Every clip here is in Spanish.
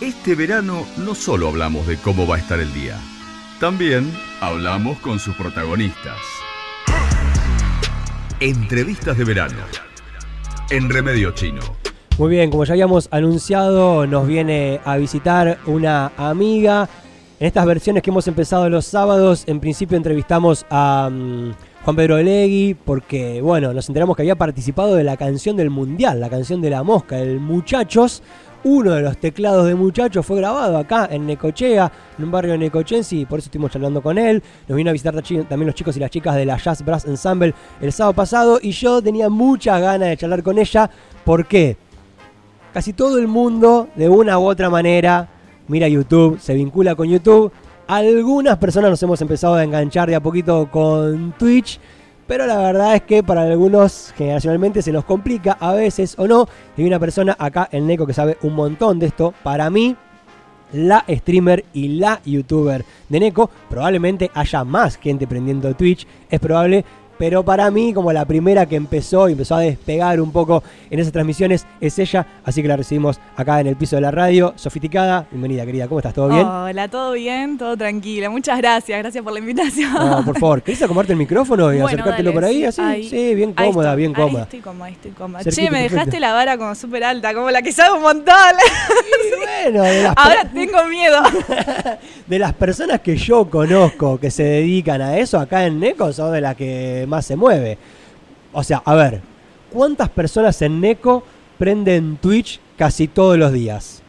Este verano no solo hablamos de cómo va a estar el día, también hablamos con sus protagonistas. Entrevistas de verano. En Remedio Chino. Muy bien, como ya habíamos anunciado, nos viene a visitar una amiga. En estas versiones que hemos empezado los sábados, en principio entrevistamos a mm, Juan Pedro Legui porque, bueno, nos enteramos que había participado de la canción del Mundial, la canción de la mosca, el Muchachos. Uno de los teclados de Muchachos fue grabado acá en Necochea, en un barrio de Necochensi, por eso estuvimos charlando con él. Nos vino a visitar también los chicos y las chicas de la Jazz Brass Ensemble el sábado pasado y yo tenía muchas ganas de charlar con ella. ¿Por qué? Casi todo el mundo, de una u otra manera, mira YouTube, se vincula con YouTube. Algunas personas nos hemos empezado a enganchar de a poquito con Twitch. Pero la verdad es que para algunos generacionalmente se nos complica a veces o no. Y hay una persona acá en Neko que sabe un montón de esto. Para mí, la streamer y la youtuber de Neko. Probablemente haya más gente prendiendo Twitch. Es probable pero para mí, como la primera que empezó y empezó a despegar un poco en esas transmisiones, es ella. Así que la recibimos acá en el piso de la radio. Sofisticada, bienvenida, querida. ¿Cómo estás? ¿Todo bien? Hola, todo bien, todo tranquilo. Muchas gracias, gracias por la invitación. No, por favor, ¿querés acomodarte el micrófono y acercártelo por ahí? Así, sí, bien cómoda, bien cómoda. Ahí estoy cómoda, ahí estoy cómoda. che, me dejaste la vara como súper alta, como la que sabe un montón. bueno, ahora tengo miedo. de las personas que yo conozco que se dedican a eso acá en NECO son de las que más se mueve. O sea, a ver, ¿cuántas personas en NECO prenden Twitch casi todos los días?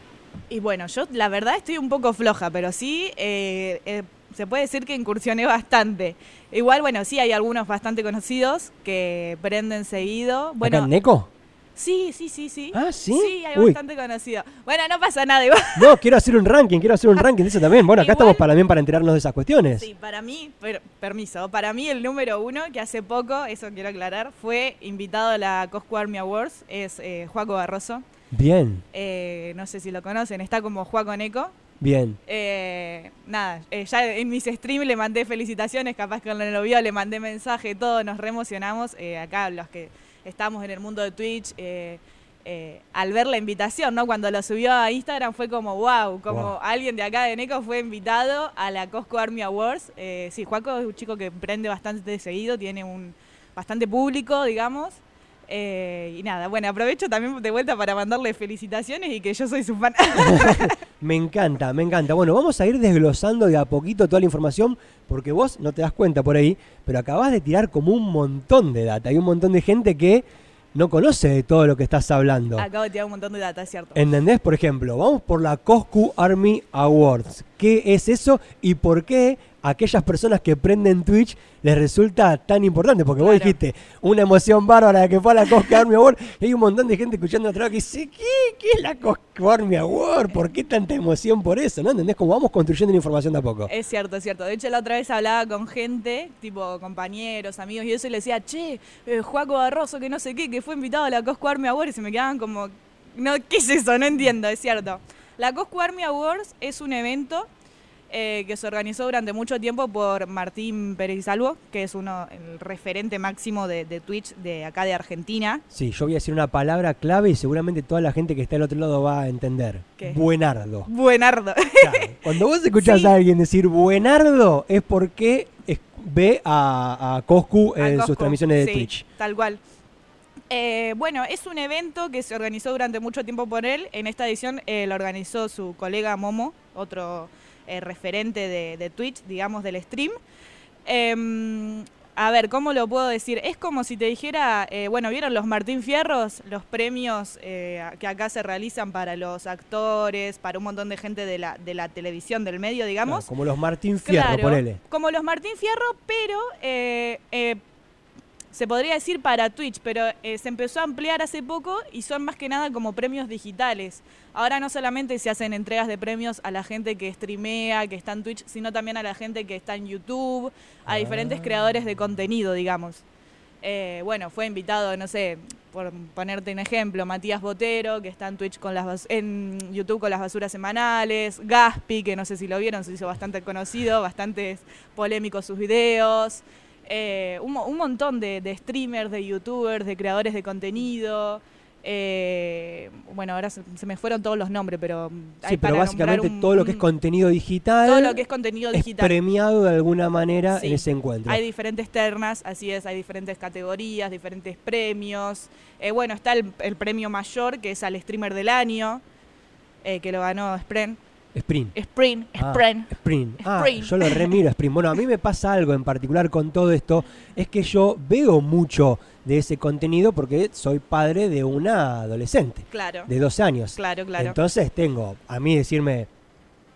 Y bueno, yo la verdad estoy un poco floja, pero sí eh, eh, se puede decir que incursioné bastante. Igual, bueno, sí hay algunos bastante conocidos que prenden seguido. Bueno, ¿Acá en NECO? Sí, sí, sí, sí. Ah, sí. Sí, hay bastante conocido. Bueno, no pasa nada igual. No, quiero hacer un ranking, quiero hacer un ranking de eso también. Bueno, acá estamos para, bien para enterarnos de esas cuestiones. Sí, para mí, permiso, para mí el número uno, que hace poco, eso quiero aclarar, fue invitado a la Cosco Army Awards, es eh, Juaco Barroso. Bien. Eh, no sé si lo conocen, está como Juaco Neco. Bien. Eh, nada, eh, ya en mis streams le mandé felicitaciones, capaz que cuando lo vio le mandé mensaje, todo, nos reemocionamos. acá los que estamos en el mundo de Twitch, eh, eh, al ver la invitación, ¿no? Cuando lo subió a Instagram fue como, wow, como alguien de acá de Neco fue invitado a la Cosco Army Awards. Eh, sí, Juaco es un chico que prende bastante seguido, tiene un bastante público, digamos. Eh, y nada, bueno, aprovecho también de vuelta para mandarle felicitaciones y que yo soy su fan. me encanta, me encanta. Bueno, vamos a ir desglosando de a poquito toda la información porque vos no te das cuenta por ahí, pero acabas de tirar como un montón de data. Hay un montón de gente que no conoce de todo lo que estás hablando. Acabo de tirar un montón de data, es cierto. ¿Entendés? Por ejemplo, vamos por la Coscu Army Awards. ¿Qué es eso y por qué aquellas personas que prenden Twitch les resulta tan importante, porque vos dijiste una emoción bárbara que fue a la Cosco Army Award, y hay un montón de gente escuchando atrás que dice, ¿qué? ¿Qué es la Cosco Army Award? ¿Por qué tanta emoción por eso? ¿No entendés? Como vamos construyendo la información de a poco. Es cierto, es cierto. De hecho, la otra vez hablaba con gente, tipo compañeros, amigos, y eso, y le decía, che, eh, Juaco Barroso, que no sé qué, que fue invitado a la Cosco Army Award, y se me quedaban como, no, ¿qué es eso? No entiendo, es cierto. La Cosco Army Awards es un evento eh, que se organizó durante mucho tiempo por Martín Pérez Salvo, que es uno el referente máximo de, Twitch de acá de Argentina. Sí, yo voy a decir una palabra clave y seguramente toda la gente que está al otro lado va a entender. Buenardo. Buenardo. Cuando vos escuchás a alguien decir buenardo es porque ve a, Coscu en sus transmisiones de Twitch. Tal cual. Eh, bueno, es un evento que se organizó durante mucho tiempo por él. En esta edición eh, lo organizó su colega Momo, otro eh, referente de, Twitch, digamos, del stream. Em, a ver, ¿cómo lo puedo decir? Es como si te dijera, eh, bueno, ¿vieron los Martín Fierros? Los premios eh, que acá se realizan para los actores, para un montón de gente de la, de la televisión, del medio, digamos. como los Martín Fierro, ponele. Como los Martín Fierro, pero se podría decir para Twitch, pero eh, se empezó a ampliar hace poco y son más que nada como premios digitales. Ahora no solamente se hacen entregas de premios a la gente que streamea, que está en Twitch, sino también a la gente que está en YouTube, a diferentes ah. creadores de contenido, digamos. Eh, bueno, fue invitado, no sé, por ponerte un ejemplo, Matías Botero, que está en Twitch con las en YouTube con las basuras semanales, Gaspi, que no sé si lo vieron, se hizo bastante conocido, bastante polémicos sus videos. Eh, un, montón de, streamers, de youtubers, de creadores de contenido. Eh, bueno, ahora se, se me fueron todos los nombres, pero hay Sí, pero para básicamente un- todo lo que es contenido digital, todo lo que es contenido es digital. premiado de alguna manera Sí. en ese encuentro. Hay diferentes ternas, así es, hay diferentes categorías, diferentes premios. Eh, bueno, está el, el premio mayor, que es al streamer del año, eh, que lo ganó Spren. Sprint. Spring, Ah, Spren. Sprint. Ah, Sprint. yo lo remiro Sprint. Bueno, a mí me pasa algo en particular con todo esto, es que yo veo mucho de ese contenido porque soy padre de una adolescente Claro, de 12 años. claro, claro. Entonces tengo a mí decirme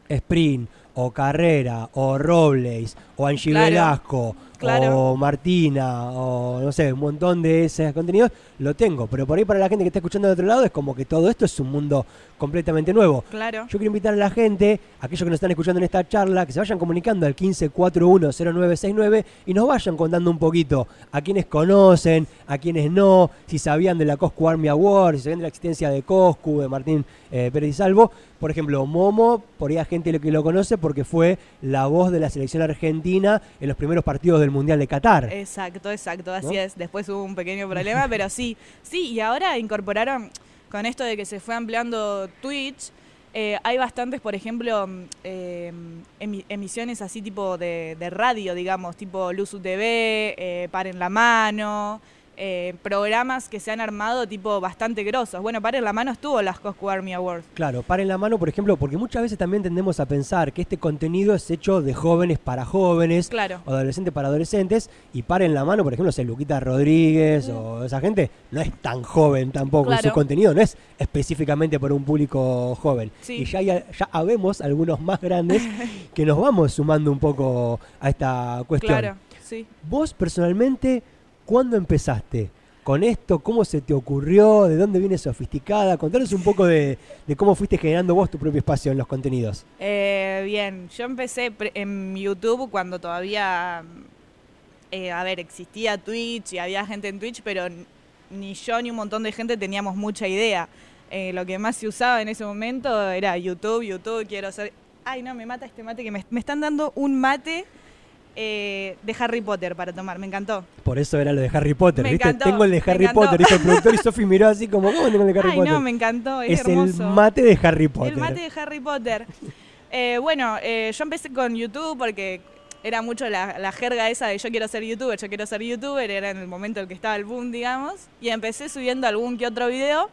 Sprint o Carrera o Robles o Angie Claro, Velasco claro. o Martina o no sé, un montón de esos contenidos lo tengo, pero por ahí para la gente que está escuchando de otro lado es como que todo esto es un mundo completamente nuevo. claro. Yo quiero invitar a la gente, aquellos que nos están escuchando en esta charla, que se vayan comunicando al 15410969 y nos vayan contando un poquito a quienes conocen, a quienes no, si sabían de la Coscu Army Award, si sabían de la existencia de Coscu, de Martín eh, Pérez y Salvo. Por ejemplo, Momo, por ahí hay gente que lo conoce porque fue la voz de la selección argentina en los primeros partidos del Mundial de Qatar. Exacto, exacto, así ¿No? es. Después hubo un pequeño problema, pero sí, sí, y ahora incorporaron, con esto de que se fue ampliando Twitch, eh, hay bastantes, por ejemplo, mm, eh, emi- emisiones así tipo de, de radio, digamos, tipo Luzu TV, eh, Paren la Mano, eh, programas que se han armado tipo bastante grosos. Bueno, Paren la Mano estuvo en las Coscu Army Awards. Claro, paren la mano, por ejemplo, porque muchas veces también tendemos a pensar que este contenido es hecho de jóvenes para jóvenes, Claro. o adolescentes para adolescentes, y paren la mano, por ejemplo, si Luquita Rodríguez o esa gente, no es tan joven tampoco, y su contenido no es específicamente para un público joven. Sí. Y ya, ya habemos algunos más grandes que nos vamos sumando un poco a esta cuestión. Claro, sí. Vos personalmente, ¿cuándo empezaste? Con esto, ¿cómo se te ocurrió? ¿De dónde viene sofisticada? Contanos un poco de, cómo fuiste generando vos tu propio espacio en los contenidos. Eh, bien, yo empecé en YouTube cuando todavía, eh, a ver, existía Twitch y había gente en Twitch, pero ni yo ni un montón de gente teníamos mucha idea. Eh, lo que más se usaba en ese momento era YouTube, YouTube, quiero ser... Ay, no, me mata este mate que me están dando un mate eh, de Harry Potter para tomar, me encantó. Por eso era lo de Harry Potter, Me ¿viste? encantó, tengo el de Harry. Potter, dijo el productor y Sofi miró así como, ¿cómo tengo el de Harry Ay, Potter? no, me encantó, es, es el hermoso. mate de Harry Potter. El mate de Harry Potter. Eh, bueno, eh, yo empecé con YouTube porque era mucho la, la jerga esa de yo quiero ser youtuber, yo quiero ser youtuber, era en el momento en que estaba el boom, digamos, y empecé subiendo algún que otro video.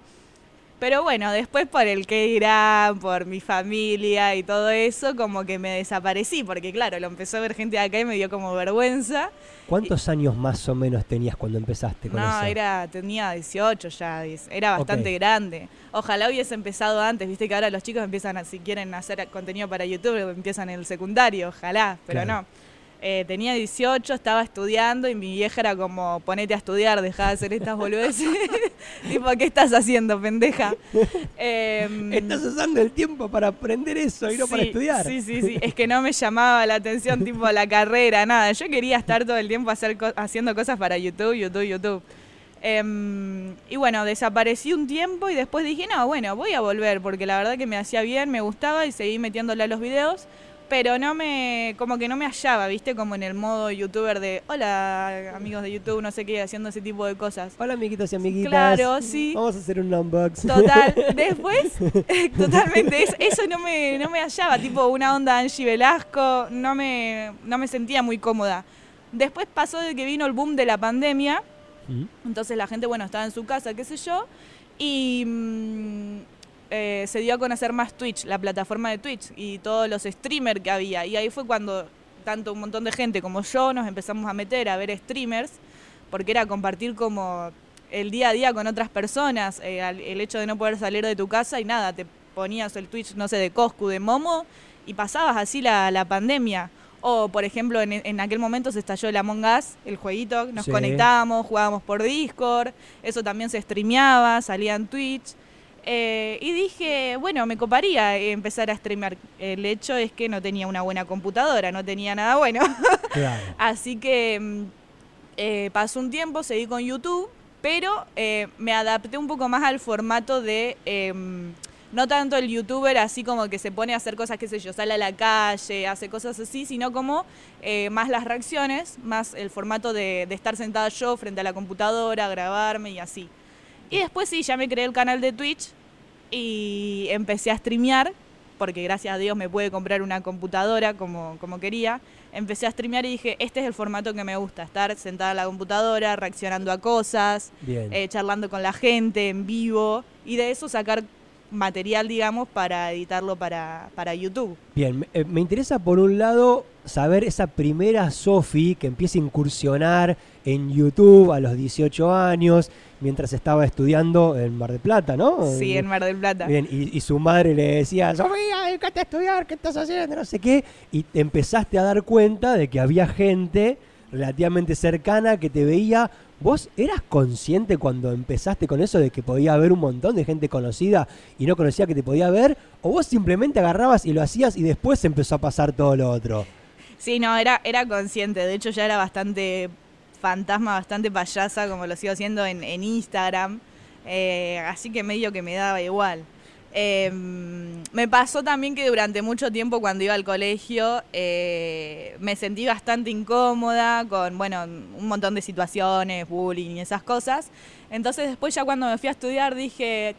Pero bueno, después por el que dirán, por mi familia y todo eso, como que me desaparecí, porque claro, lo empezó a ver gente de acá y me dio como vergüenza. ¿Cuántos años más o menos tenías cuando empezaste con No, eso? era, tenía 18 ya, diez- era bastante grande. Ojalá hubiese empezado antes, viste que ahora los chicos empiezan a, si quieren hacer contenido para YouTube, empiezan en el secundario, ojalá, pero Claro. no. Eh, tenía 18, estaba estudiando y mi vieja era como, ponete a estudiar, dejá de hacer estas boludeces. tipo, ¿qué estás haciendo, pendeja? Em, Estás usando el tiempo para aprender eso y no para estudiar. Sí, sí, sí. Es que no me llamaba la atención, tipo la carrera, nada. Yo quería estar todo el tiempo hacer co- haciendo cosas para YouTube, YouTube, YouTube. Em, y bueno, desaparecí un tiempo y después dije, no, bueno, voy a volver porque la verdad que me hacía bien, me gustaba y seguí metiéndole a los videos. Pero no me, como que no me hallaba, viste, como en el modo youtuber de, hola amigos de YouTube, no sé qué, haciendo ese tipo de cosas. Hola amiguitos y amiguitas. Claro, sí. Vamos a hacer un unbox. Total. Después, totalmente, es- eso no me, no me hallaba, tipo una onda Angie Velasco, no me, no me sentía muy cómoda. Después pasó de que vino el boom de la pandemia, entonces la gente, bueno, estaba en su casa, qué sé yo, y mm, eh, se dio a conocer más Twitch, la plataforma de Twitch, y todos los streamers que había. Y ahí fue cuando tanto un montón de gente como yo nos empezamos a meter a ver streamers, porque era compartir como el día a día con otras personas, eh, el hecho de no poder salir de tu casa y nada, te ponías el Twitch, no sé, de Coscu, de Momo, y pasabas así la, la pandemia. O, por ejemplo, en, en aquel momento se estalló el Among Us, el jueguito, nos Sí. conectábamos, jugábamos por Discord, eso también se streameaba, salía en Twitch. Eh, y dije, bueno, me coparía empezar a streamear. El hecho es que no tenía una buena computadora, no tenía nada bueno. Claro. Así que mm, eh, pasó un tiempo, seguí con YouTube, pero eh, me adapté un poco más al formato de... em, no tanto el youtuber así como que se pone a hacer cosas, qué sé yo, sale a la calle, hace cosas así, sino como más las reacciones, más el formato de, de estar sentada yo frente a la computadora, grabarme y así. Y después sí, ya me creé el canal de Twitch y empecé a streamear, porque gracias a Dios me pude comprar una computadora como, como quería. Empecé a streamear y dije, este es el formato que me gusta, estar sentada en la computadora, reaccionando a cosas, eh, charlando con la gente en vivo y de eso sacar material, digamos, para editarlo para, para YouTube. Bien, me, eh, me interesa por un lado saber esa primera Sofi que empieza a incursionar en YouTube a los 18 años, mientras estaba estudiando en Mar del Plata, ¿no? Sí, en Mar del Plata. Bien, y, y su madre le decía, Sofía, dedícate a estudiar, ¿qué estás haciendo? No sé qué. Y te empezaste a dar cuenta de que había gente relativamente cercana que te veía. ¿Vos eras consciente cuando empezaste con eso de que podía haber un montón de gente conocida y no conocía que te podía ver? ¿O vos simplemente agarrabas y lo hacías y después empezó a pasar todo lo otro? Sí, no, era, era consciente. De hecho, ya era bastante fantasma, bastante payasa, como lo sigo haciendo en, en Instagram. Eh, así que medio que me daba igual. Eh, me pasó también que durante mucho tiempo cuando iba al colegio eh, me sentí bastante incómoda con, bueno, un montón de situaciones, bullying y esas cosas. Entonces después ya cuando me fui a estudiar dije,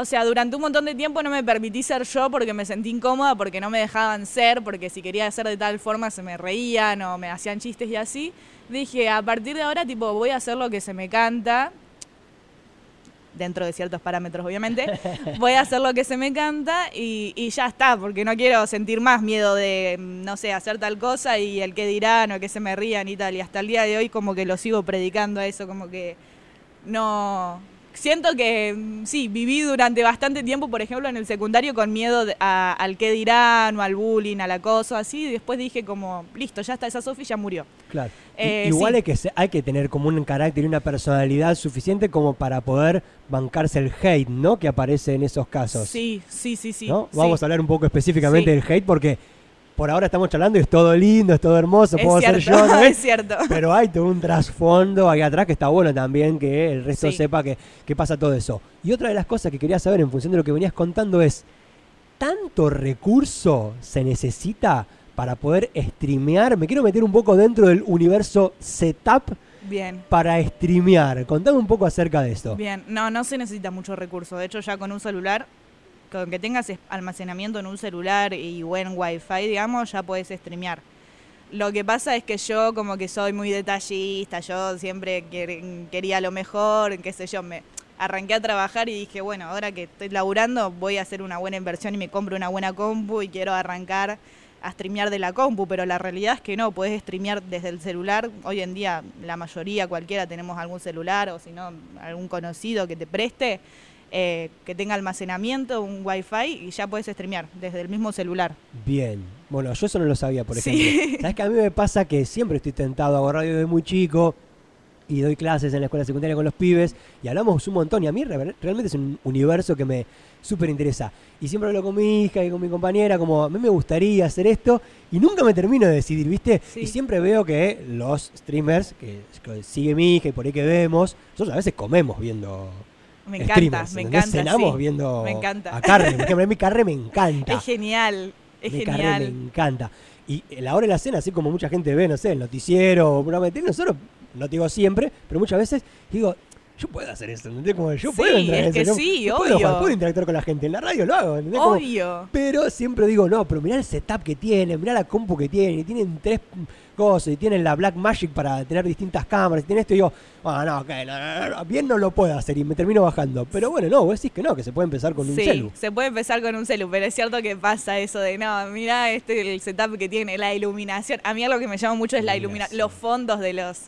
o sea, durante un montón de tiempo no me permití ser yo porque me sentí incómoda, porque no me dejaban ser, porque si quería ser de tal forma se me reían o me hacían chistes y así. Dije, a partir de ahora, tipo, voy a hacer lo que se me canta, dentro de ciertos parámetros, obviamente. voy a hacer lo que se me canta y, y ya está, porque no quiero sentir más miedo de, no sé, hacer tal cosa y el que dirán o que se me rían y tal. Y hasta el día de hoy como que lo sigo predicando a eso, como que no... Siento que mm, sí, viví durante bastante tiempo, por ejemplo, en el secundario con miedo a- al qué dirán o al bullying, al acoso, así. Y después dije como, listo, ya está, esa Sofi ya murió. Claro. Eh, Igual sí. hay, que se- hay que tener como un carácter y una personalidad suficiente como para poder bancarse el hate, ¿no? Que aparece en esos casos. Sí, sí, sí, sí. ¿no? sí. Vamos a hablar un poco específicamente Sí. del hate porque por ahora estamos charlando y es todo lindo, es todo hermoso, Es puedo cierto, ser yo, ¿no? es cierto. Pero hay todo un trasfondo ahí atrás que está bueno también que el resto Sí. sepa que, que pasa todo eso. Y otra de las cosas que quería saber en función de lo que venías contando es, ¿tanto recurso se necesita para poder streamear? Me quiero meter un poco dentro del universo setup Bien. para streamear. Contame un poco acerca de esto. Bien, no, no se necesita mucho recurso. De hecho, ya con un celular, con que tengas almacenamiento en un celular y buen wifi, digamos, ya puedes streamear. Lo que pasa es que yo como que soy muy detallista, yo siempre quer- quería lo mejor, qué sé yo, me arranqué a trabajar y dije, bueno, ahora que estoy laburando voy a hacer una buena inversión y me compro una buena compu y quiero arrancar a streamear de la compu, pero la realidad es que no, puedes streamear desde el celular. Hoy en día la mayoría, cualquiera, tenemos algún celular o si no, algún conocido que te preste, eh, que tenga almacenamiento, un wifi y ya puedes streamear desde el mismo celular. Bien. Bueno, yo eso no lo sabía, por Sí. ejemplo. ¿Sabes que a mí me pasa que siempre estoy tentado a agarrar de muy chico y doy clases en la escuela secundaria con los pibes y hablamos un montón y a mí re- realmente es un universo que me súper interesa. Y siempre hablo con mi hija y con mi compañera como a mí me gustaría hacer esto y nunca me termino de decidir, ¿viste? Sí. Y siempre veo que los streamers que, que sigue mi hija y por ahí que vemos, nosotros a veces comemos viendo Me encanta, streamers, me ¿entendés? encanta. Cenamos sí. viendo Me encanta. a Carmen. Por ejemplo, a mí Carmen me encanta. Es genial, es genial. me encanta. Y la hora de la cena, así como mucha gente ve, no sé, el noticiero o programa de tele, nosotros, no te digo siempre, pero muchas veces digo, yo puedo hacer eso, ¿entendés? Como yo Sí, puedo entrar en es que eso, sí, yo obvio. jugar, puedo interactuar con la gente, en la radio lo hago, ¿entendés? Como- Obvio. pero siempre digo, no, pero mirá el setup que tienen, mirá la compu que tienen, y tienen tres cosas, y tienen la Black Magic para tener distintas cámaras, y tienen esto, y digo, ah, no, ok, no, no, no, bien no lo puedo hacer, y me termino bajando. Pero bueno, no, vos decís que no, que se puede empezar con un celu. se puede empezar con un celu, pero es cierto que pasa eso de, no, mira este el setup que tiene, la iluminación. A mí algo que me llama mucho es la iluminación, Iluminación. los fondos de los...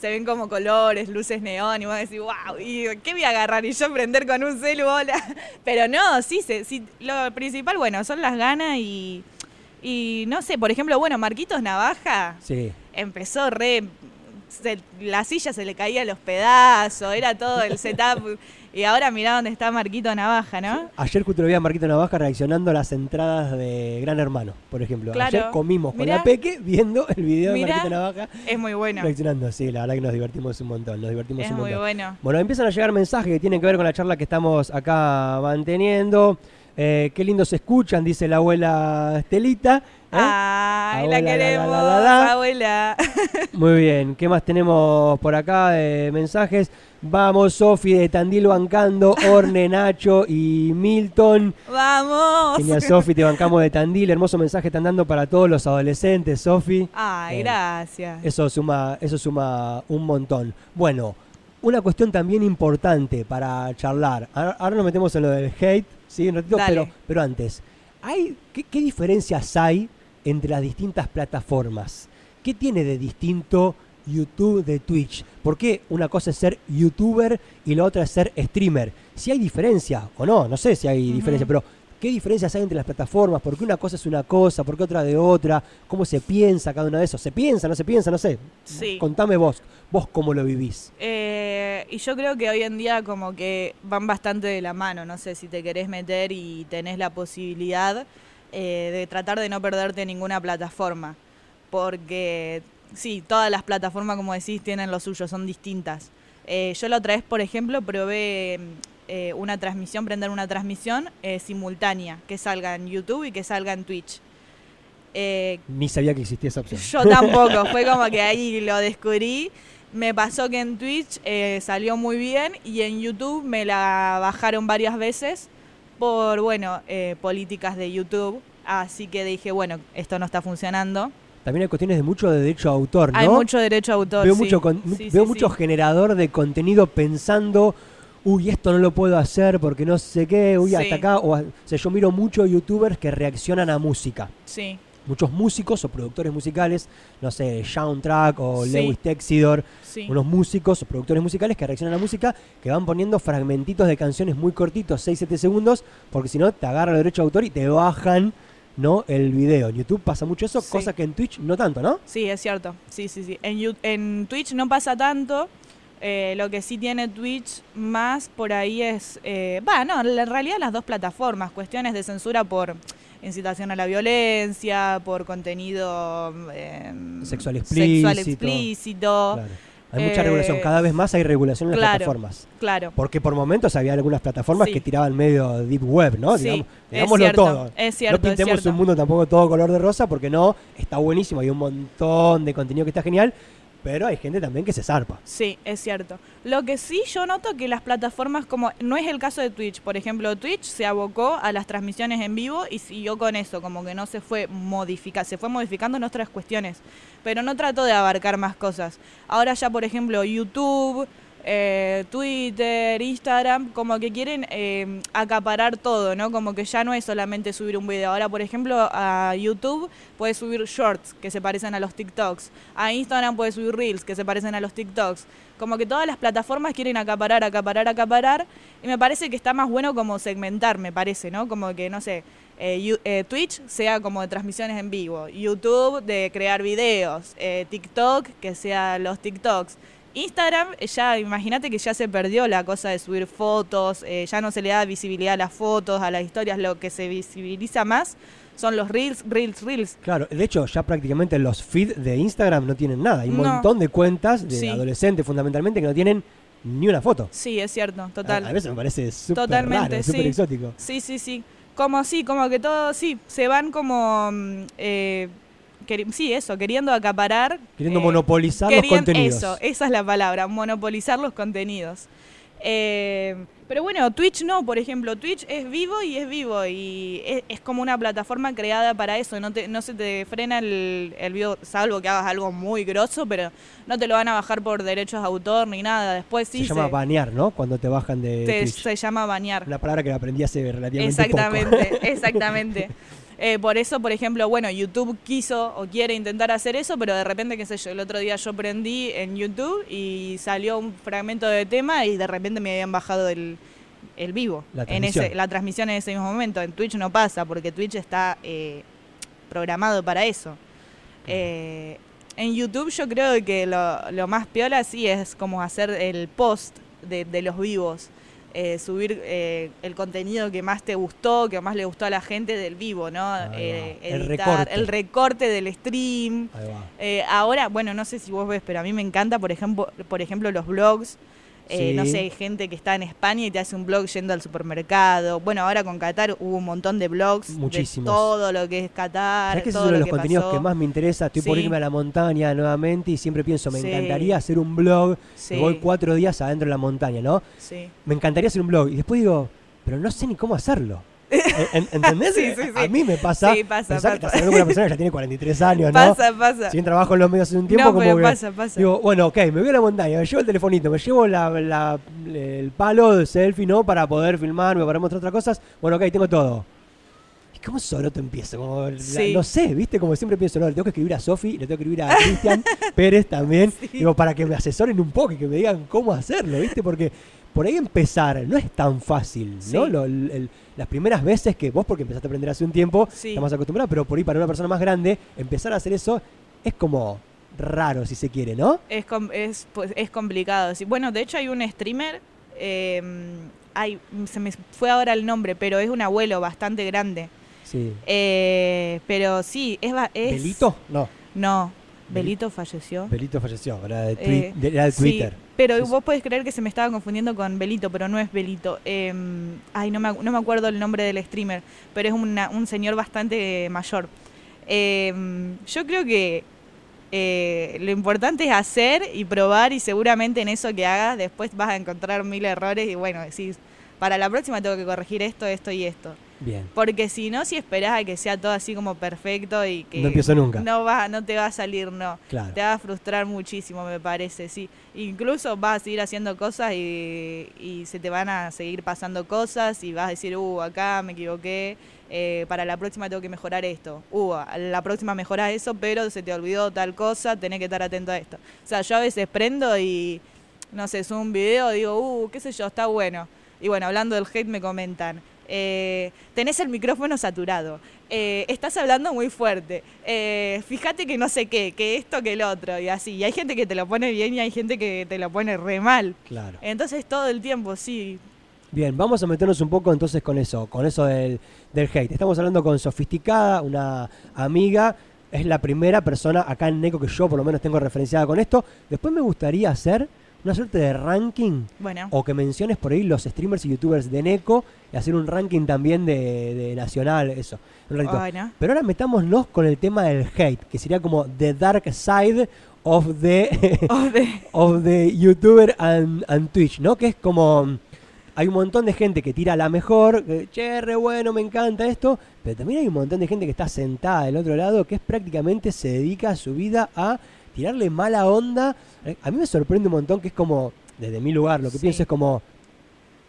Se ven como colores, luces neón, y vos decís, wow, ¿y qué voy a agarrar? Y yo prender con un celu, hola. Pero no, sí, se, sí, lo principal, bueno, son las ganas y, y no sé, por ejemplo, bueno, Marquitos Navaja Sí. empezó re. se- la silla se le caía a los pedazos, era todo el setup. y ahora mirá dónde está Marquito Navaja, ¿no? Ayer justo lo vi a Marquito Navaja reaccionando a las entradas de Gran Hermano, por ejemplo. Claro. Ayer comimos con Mirá. la Peque viendo el video de Mirá. Marquito Navaja Es muy bueno. reaccionando. Sí, la verdad que nos divertimos un montón, nos divertimos Es un muy montón. bueno. Bueno, empiezan a llegar mensajes que tienen que ver con la charla que estamos acá manteniendo. Eh, qué lindo se escuchan, dice la abuela Estelita. ¿eh? Ay, Abuela, la queremos, la, la, la. abuela. Muy bien, ¿qué más tenemos por acá de mensajes? Vamos, Sofi de Tandil bancando, Orne, Nacho y Milton. Vamos. Genial, Sofi, te bancamos de Tandil. Hermoso mensaje están dando para todos los adolescentes, Sofi. Ay, Eh, gracias. Eso suma, eso suma un montón. Bueno, una cuestión también importante para charlar. Ahora, nos metemos en lo del hate, ¿sí? Un ratito, pero, pero antes, ¿hay, qué, qué diferencias hay entre las distintas plataformas? ¿Qué tiene de distinto YouTube de Twitch? ¿Por qué una cosa es ser youtuber y la otra es ser streamer? Si hay diferencia o no, no sé si hay diferencia, pero ¿qué diferencias hay entre las plataformas? ¿Por qué una cosa es una cosa? ¿Por qué otra de otra? ¿Cómo se piensa cada una de esos? ¿Se piensa, no se piensa? No sé. Sí. Contame vos, vos cómo lo vivís. Eh, y yo creo que hoy en día como que van bastante de la mano, no sé si te querés meter y tenés la posibilidad eh, de tratar de no perderte ninguna plataforma, porque sí, todas las plataformas como decís tienen lo suyo, son distintas. Eh, yo la otra vez, por ejemplo, probé eh, una transmisión, prender una transmisión eh, simultánea, que salga en YouTube y que salga en Twitch. Eh, Ni sabía que existía esa opción. yo tampoco, fue como que ahí lo descubrí. Me pasó que en Twitch salió muy bien y en YouTube me la bajaron varias veces por, bueno, eh, políticas de YouTube. Así que dije, bueno, esto no está funcionando. También hay cuestiones de mucho de derecho a autor, ¿no? Hay mucho derecho a autor. veo sí. mucho, con- Sí, veo sí, mucho generador de contenido pensando, uy, esto no lo puedo hacer porque no sé qué, uy, Sí. hasta acá. O, o sea, yo miro muchos youtubers que reaccionan a música. Sí, Muchos músicos o productores musicales, no sé, Soundtrack o Sí. Lewis Texidor, sí. unos músicos o productores musicales que reaccionan a la música, que van poniendo fragmentitos de canciones muy cortitos, 6-7 segundos, porque si no te agarra el derecho de autor y te bajan ¿no? el video. En YouTube pasa mucho eso, Sí. cosa que en Twitch no tanto, ¿no? Sí, es cierto. Sí, sí, sí. En, en Twitch no pasa tanto. Eh, lo que sí tiene Twitch más por ahí es. eh, Va, no, en realidad las dos plataformas. Cuestiones de censura por incitación a la violencia, por contenido. eh, Sexual Sexual explícito. Claro. Hay mucha Eh, regulación, cada vez más hay regulación en las plataformas. Claro. Porque por momentos había algunas plataformas Sí. que tiraban medio deep web, ¿no? Sí, Digamos- digámoslo cierto, todo. es cierto, no es pintemos cierto. un mundo tampoco todo color de rosa porque no, está buenísimo, hay un montón de contenido que está genial, pero hay gente también que se zarpa. Sí, es cierto. Lo que sí yo noto que las plataformas como no es el caso de Twitch, por ejemplo, Twitch se abocó a las transmisiones en vivo y siguió con eso, como que no se fue modificar, se fue modificando en otras cuestiones, pero no trató de abarcar más cosas. Ahora ya, por ejemplo, YouTube, eh, Twitter, Instagram, como que quieren eh, acaparar todo, ¿no? Como que ya no es solamente subir un video. Ahora, por ejemplo, a YouTube puedes subir shorts que se parecen a los TikToks. A Instagram puedes subir reels que se parecen a los TikToks. Como que todas las plataformas quieren acaparar, acaparar, acaparar. Y me parece que está más bueno como segmentar, me parece, ¿no? Como que, no sé, eh, eh, Twitch sea como de transmisiones en vivo. YouTube de crear videos. eh, TikTok que sea los TikToks. Instagram, ya imagínate que ya se perdió la cosa de subir fotos, eh, ya no se le da visibilidad a las fotos, a las historias, lo que se visibiliza más son los reels, reels, reels. Claro, de hecho ya prácticamente los feeds de Instagram no tienen nada. Hay un No. montón de cuentas de Sí. adolescentes fundamentalmente que no tienen ni una foto. Sí, es cierto, total. A, a veces me parece súper Totalmente, raro, súper sí. exótico. Sí, sí, sí. Como así, como que todo, sí, se van como, mm, eh, sí, eso, queriendo acaparar. Queriendo eh, monopolizar los contenidos. Eso, esa es la palabra, monopolizar los contenidos. Eh, pero bueno, Twitch no, por ejemplo, Twitch es vivo y es vivo y es, es como una plataforma creada para eso, no, te, no se te frena el, el video, salvo que hagas algo muy grosso, pero no te lo van a bajar por derechos de autor ni nada. Después sí se llama banear, ¿no? Cuando te bajan de te- Twitch. se llama bañar. Una palabra que la aprendí hace relativamente poco. Exactamente, exactamente. Eh, por eso, por ejemplo, bueno, YouTube quiso o quiere intentar hacer eso, pero de repente, qué sé yo, el otro día yo prendí en YouTube y salió un fragmento de tema y de repente me habían bajado el, el vivo, La en transmisión. ese, la transmisión en ese mismo momento. En Twitch no pasa, porque Twitch está eh, programado para eso. Eh, en YouTube yo creo que lo, lo más piola sí es como hacer el post de, de los vivos. Eh, subir eh, el contenido que más te gustó, que más le gustó a la gente del vivo, ¿no? Eh, El editar, recorte. el recorte del stream. Eh, ahora, bueno, no sé si vos ves, pero a mí me encanta, por ejemplo, por ejemplo los blogs. Eh, No sé, gente que está en España y te hace un blog yendo al supermercado. Bueno, ahora con Qatar hubo un montón de blogs Muchísimos. de todo lo que es Qatar, ¿Sabes que es uno de los que contenidos pasó. que más me interesa? Estoy por irme a la montaña nuevamente y siempre pienso, me Sí. encantaría hacer un blog. Voy cuatro días adentro de la montaña, ¿no? sí. Me encantaría hacer un blog. Y después digo, pero no sé ni cómo hacerlo. ¿En- ¿Entendés? Sí, sí, sí. A mí me pasa. Sí, pasa, pensar que pasa. estás hablando con una persona que ya tiene 43 años, ¿no? Pasa, pasa. Si bien trabajo en los medios hace un tiempo, no, como pero que pasa, pasa. digo, bueno, ok, me voy a la montaña, me llevo el telefonito, me llevo la, la- el palo de selfie, ¿no? Para poder filmarme, para mostrar otras cosas. Bueno, ok, tengo todo. ¿Y cómo solo te empiezo? Como la- Sí. no sé, ¿viste? Como siempre pienso, no, le tengo que escribir a Sofi, le tengo que escribir a Cristian Pérez también, digo, para que me asesoren un poco y que me digan cómo hacerlo, ¿viste? Porque por ahí empezar no es tan fácil, ¿no? Lo- el- el- las primeras veces que vos, porque empezaste a aprender hace un tiempo, Sí. estás más acostumbrado, pero por ahí para una persona más grande, empezar a hacer eso es como raro, si se quiere, ¿no? Es, com- es, pues, es complicado. Sí, Bueno, de hecho hay un streamer, eh, ay, se me fue ahora el nombre, pero es un abuelo bastante grande. Sí. Eh, pero sí, es, es... No, No, Belito falleció. Belito falleció, era de, twi- Eh, de- era de Sí, Twitter. pero Sí, sí. vos podés creer que se me estaba confundiendo con Belito, pero no es Belito. Eh, ay, no me, no me acuerdo el nombre del streamer, pero es una- un señor bastante mayor. Eh, yo creo que eh, lo importante es hacer y probar y seguramente en eso que hagas después vas a encontrar mil errores y bueno, decís, para la próxima tengo que corregir esto, esto y esto. Bien. Porque si no, si esperás a que sea todo así como perfecto y que No empiezo nunca. no, va, no te va a salir, no. Claro. Te va a frustrar muchísimo, me parece, sí. Incluso vas a seguir haciendo cosas y, y se te van a seguir pasando cosas y vas a decir, uh, acá me equivoqué, eh, para la próxima tengo que mejorar esto. Uh, la próxima mejorás eso, pero se te olvidó tal cosa, tenés que estar atento a esto. O sea, yo a veces prendo y, no sé, subo un video digo, uh, qué sé yo, está bueno. Y bueno, hablando del hate me comentan. Eh, tenés el micrófono saturado, eh, estás hablando muy fuerte, eh, fíjate que no sé qué, que esto, que el otro, y así. Y hay gente que te lo pone bien y hay gente que te lo pone re mal. Claro. Entonces todo el tiempo, sí. Bien, vamos a meternos un poco entonces con eso, con eso del, del hate. Estamos hablando con Sofisticada, una amiga. Es la primera persona acá en Neco que yo por lo menos tengo referenciada con esto. Después me gustaría hacer una suerte de ranking Bueno, o que menciones por ahí los streamers y youtubers de Neco y hacer un ranking también de, de nacional, eso. Un ratito. bueno. Pero ahora metámonos con el tema del hate, que sería como the dark side of the, of the YouTuber and, and Twitch, ¿no? Que es como. Hay un montón de gente que tira la mejor, que, che, re bueno, me encanta esto, pero también hay un montón de gente que está sentada del otro lado que es prácticamente se dedica su vida a tirarle mala onda. Eh, A mí me sorprende un montón que es como, desde mi lugar, lo que Sí. pienso es como,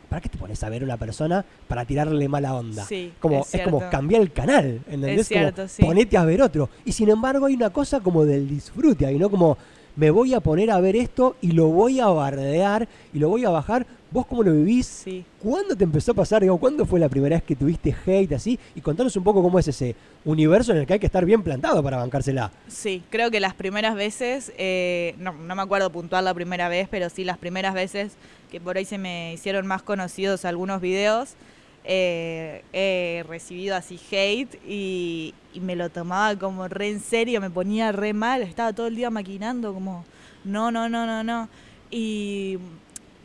¿para qué te pones a ver a una persona para tirarle mala onda? Sí, como, es es, como cambiar el canal, ¿entendés? Es cierto, como sí. ponete a ver otro. Y sin embargo hay una cosa como del disfrute ahí, ¿no? Como me voy a poner a ver esto y lo voy a bardear y lo voy a bajar. ¿Vos cómo lo vivís? Sí. ¿Cuándo te empezó a pasar? Digo, ¿Cuándo fue la primera vez que tuviste hate así? Y contanos un poco cómo es ese universo en el que hay que estar bien plantado para bancársela. Sí, creo que las primeras veces, eh, no, no me acuerdo puntual la primera vez, pero sí las primeras veces que por ahí se me hicieron más conocidos algunos videos, eh, he recibido así hate y, y me lo tomaba como re en serio, me ponía re mal, estaba todo el día maquinando como, no, no, no, no, no. Y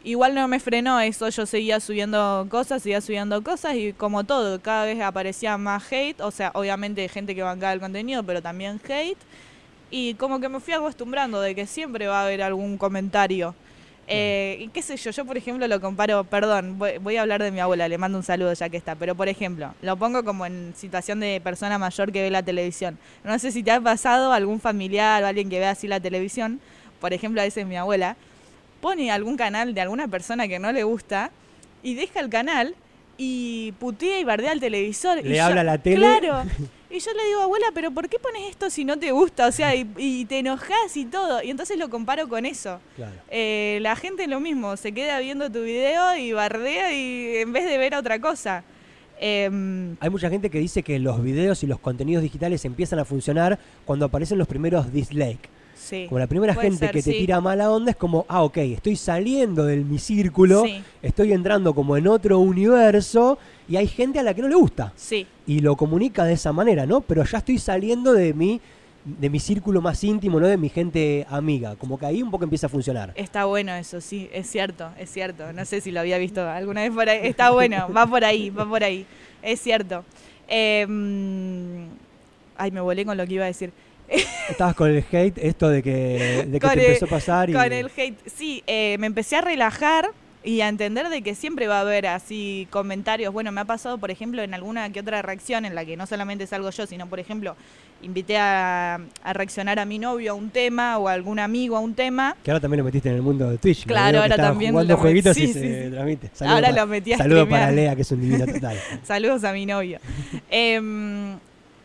igual no me frenó eso, yo seguía subiendo cosas, seguía subiendo cosas y como todo, cada vez aparecía más hate, o sea, obviamente gente que bancaba el contenido, pero también hate. Y como que me fui acostumbrando de que siempre va a haber algún comentario. Eh, y qué sé yo, yo por ejemplo lo comparo, perdón, voy, voy a hablar de mi abuela, le mando un saludo ya que está, pero por ejemplo, lo pongo como en situación de persona mayor que ve la televisión. No sé si te ha pasado algún familiar o alguien que ve así la televisión, por ejemplo a veces mi abuela, pone algún canal de alguna persona que no le gusta y deja el canal y putea y bardea al televisor. Le yo- habla a la tele. Claro. Y yo le digo, abuela, pero ¿por qué pones esto si no te gusta? O sea, y, y te enojas y todo. Y entonces lo comparo con eso. Claro. Eh, la gente lo mismo, se queda viendo tu video y bardea y en vez de ver otra cosa. Em, Hay mucha gente que dice que los videos y los contenidos digitales empiezan a funcionar cuando aparecen los primeros dislikes. sí. Como la primera gente ser, que te sí. tira mala onda es como, ah, ok, estoy saliendo de mi círculo, Sí. estoy entrando como en otro universo y hay gente a la que no le gusta Sí, y lo comunica de esa manera, ¿no? Pero ya estoy saliendo de mi de mi círculo más íntimo, no de mi gente amiga. Como que ahí un poco empieza a funcionar. Está bueno eso, sí, es cierto, es cierto. No sé si lo había visto alguna vez por ahí. Está bueno, va por ahí, va por ahí. Es cierto. Eh, ay, me volé con lo que iba a decir. Estabas con el hate, esto de que, de que te el- empezó a pasar y... Con el hate, sí, eh, me empecé a relajar y a entender de que siempre va a haber así comentarios. Bueno, me ha pasado, por ejemplo, en alguna que otra reacción en la que no solamente salgo yo, sino, por ejemplo, invité a, a reaccionar a mi novio a un tema o a algún amigo a un tema. Que ahora también lo metiste en el mundo de Twitch. Claro, ahora también jugando lo jueguitos y sí, se sí, transmite. Ahora lo metí a Saludos para. Lea, que es un divino total. Saludos a mi novio. Em,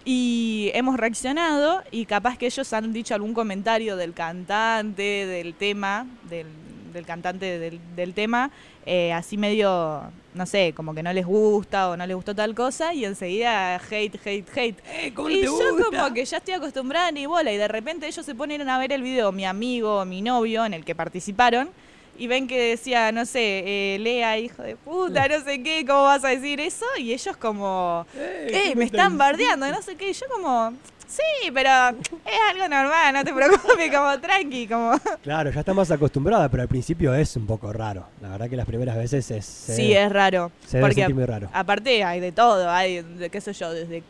y hemos reaccionado y capaz que ellos han dicho algún comentario del cantante, del tema, del, del cantante del, del tema, eh, así medio, no sé, como que no les gusta o no les gustó tal cosa y enseguida hate, hate, hate. y yo como que ya estoy acostumbrada ni bola y de repente ellos se ponen a ver el video, mi amigo, mi novio, en el que participaron. Y ven que decía, no sé, eh, Lea, hijo de puta, no sé qué, ¿cómo vas a decir eso? Y ellos como, eh, me están bardeando, no sé qué. Y yo como, sí, pero es algo normal, no te preocupes, como tranqui, como... Claro, ya está más acostumbrada, pero al principio es un poco raro. La verdad que las primeras veces es... se- Sí, es raro. Se debe porque sentir muy raro. aparte hay de todo, hay, de, qué sé yo, desde...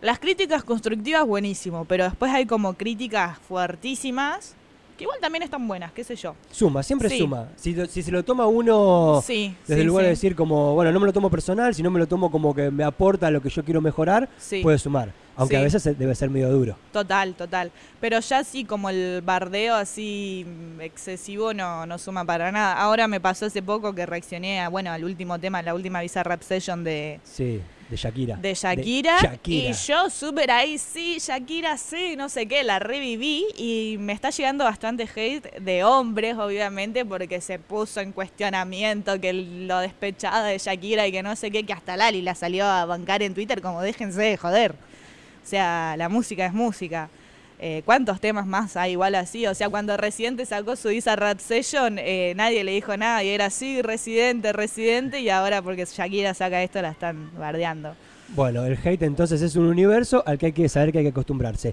Las críticas constructivas, buenísimo, pero después hay como críticas fuertísimas, que igual también están buenas, qué sé yo. Suma, siempre Sí. suma. Si, si se lo toma uno sí, desde sí, el lugar de decir como, bueno, no me lo tomo personal, sino me lo tomo como que me aporta lo que yo quiero mejorar, puede sumar. Aunque Sí. a veces debe ser medio duro. Total, total. Pero ya sí, como el bardeo así excesivo no, no suma para nada. Ahora me pasó hace poco que reaccioné a, bueno, al último tema, la última Visa Rap Session de, Sí, de Shakira. de Shakira, Shakira. Y yo súper ahí, sí, Shakira, sí, no sé qué, la reviví y me está llegando bastante hate de hombres, obviamente, porque se puso en cuestionamiento que lo despechada de Shakira y que no sé qué, que hasta Lali la salió a bancar en Twitter como déjense de joder. O sea, la música es música. Eh, ¿Cuántos temas más hay igual así? O sea, cuando Residente sacó su Isa Rap Session, eh, nadie le dijo nada y era así, Residente, Residente, y ahora porque Shakira saca esto la están bardeando. Bueno, el hate entonces es un universo al que hay que saber que hay que acostumbrarse.